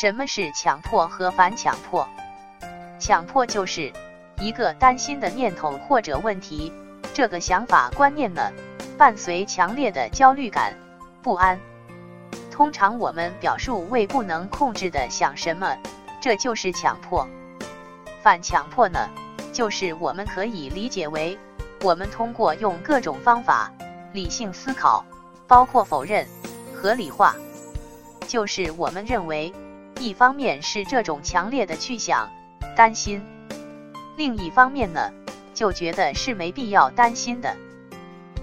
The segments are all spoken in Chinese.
什么是强迫和反强迫？强迫就是一个担心的念头或者问题，这个想法观念呢，伴随强烈的焦虑感、不安。通常我们表述为不能控制的想什么，这就是强迫。反强迫呢，就是我们可以理解为，我们通过用各种方法理性思考，包括否认、合理化，就是我们认为，一方面是这种强烈的去想、担心，另一方面呢，就觉得是没必要担心的。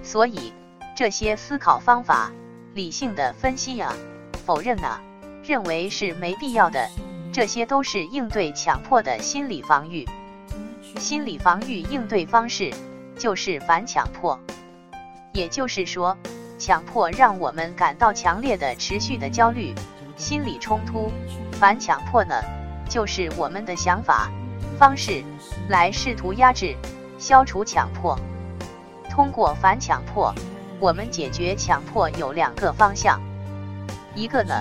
所以这些思考方法。理性的分析呀，否认呐，认为是没必要的，这些都是应对强迫的心理防御。心理防御应对方式就是反强迫，也就是说，强迫让我们感到强烈的、持续的焦虑、心理冲突。反强迫呢，就是我们的想法方式来试图压制、消除强迫，通过反强迫。我们解决强迫有两个方向，一个呢，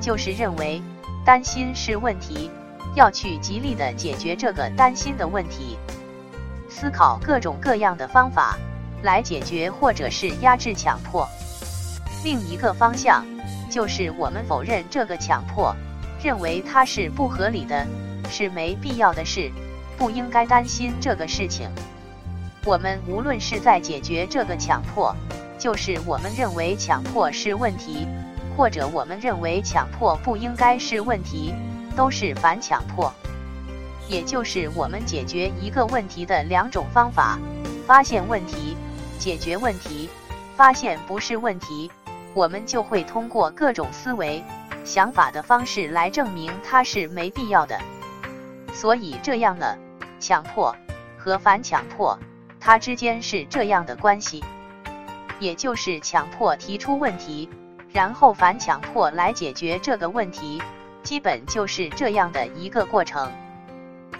就是认为担心是问题，要去极力的解决这个担心的问题，思考各种各样的方法来解决或者是压制强迫。另一个方向就是我们否认这个强迫，认为它是不合理的，是没必要的事，不应该担心这个事情。我们无论是在解决这个强迫。就是我们认为强迫是问题，或者我们认为强迫不应该是问题，都是反强迫。也就是我们解决一个问题的两种方法：发现问题、解决问题。发现不是问题，我们就会通过各种思维、想法的方式来证明它是没必要的。所以这样呢，强迫和反强迫，它之间是这样的关系。也就是强迫提出问题，然后反强迫来解决这个问题，基本就是这样的一个过程。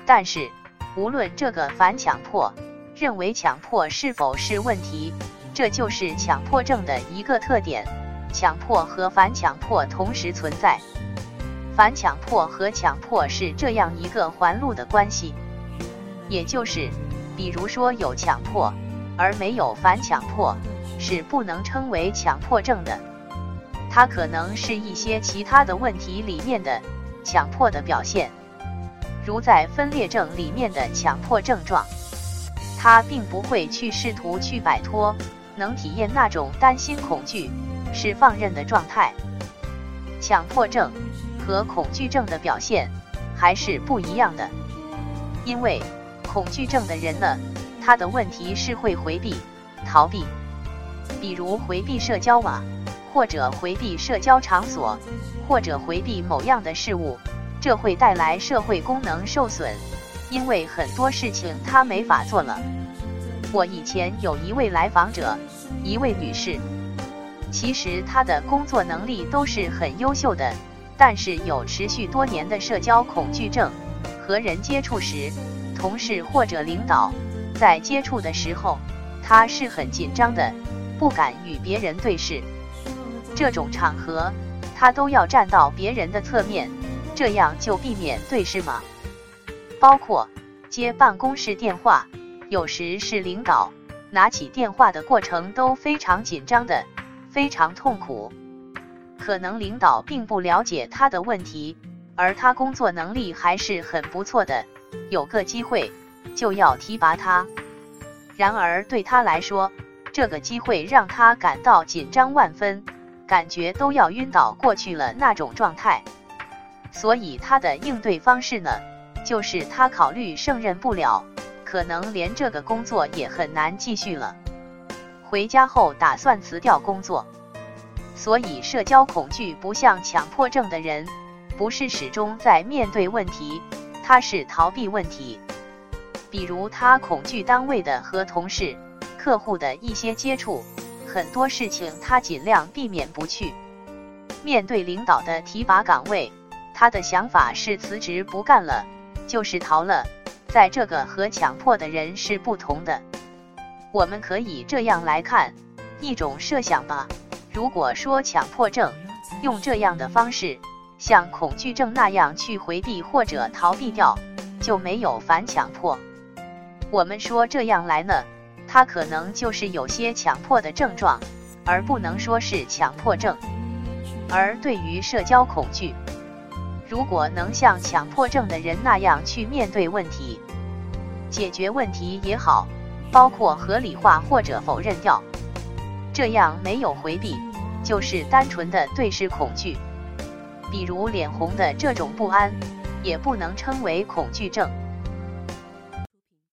但是，无论这个反强迫认为强迫是否是问题，这就是强迫症的一个特点：强迫和反强迫同时存在。反强迫和强迫是这样一个环路的关系，也就是，比如说有强迫而没有反强迫。是不能称为强迫症的，它可能是一些其他的问题里面的强迫的表现，如在分裂症里面的强迫症状，它并不会去试图去摆脱，能体验那种担心、恐惧是放任的状态。强迫症和恐惧症的表现还是不一样的，因为恐惧症的人呢，他的问题是会回避、逃避。比如回避社交网，或者回避社交场所，或者回避某样的事物，这会带来社会功能受损，因为很多事情他没法做了。我以前有一位来访者，一位女士，其实他的工作能力都是很优秀的，但是有持续多年的社交恐惧症，和人接触时，同事或者领导在接触的时候，他是很紧张的。不敢与别人对视，这种场合他都要站到别人的侧面，这样就避免对视吗？包括接办公室电话，有时是领导拿起电话的过程都非常紧张的，非常痛苦。可能领导并不了解他的问题，而他工作能力还是很不错的，有个机会就要提拔他。然而对他来说，这个机会让他感到紧张万分，感觉都要晕倒过去了那种状态。所以他的应对方式呢，就是他考虑胜任不了，可能连这个工作也很难继续了。回家后打算辞掉工作。所以社交恐惧不像强迫症的人，不是始终在面对问题，他是逃避问题。比如他恐惧单位的和同事。客户的一些接触，很多事情他尽量避免不去。面对领导的提拔岗位，他的想法是辞职不干了，就是逃了。在这个和强迫的人是不同的。我们可以这样来看一种设想吧：如果说强迫症用这样的方式像恐惧症那样去回避或者逃避掉，就没有反强迫。我们说这样来呢，他可能就是有些强迫的症状，而不能说是强迫症。而对于社交恐惧，如果能像强迫症的人那样去面对问题、解决问题也好，包括合理化或者否认掉，这样没有回避，就是单纯的对视恐惧。比如脸红的这种不安，也不能称为恐惧症。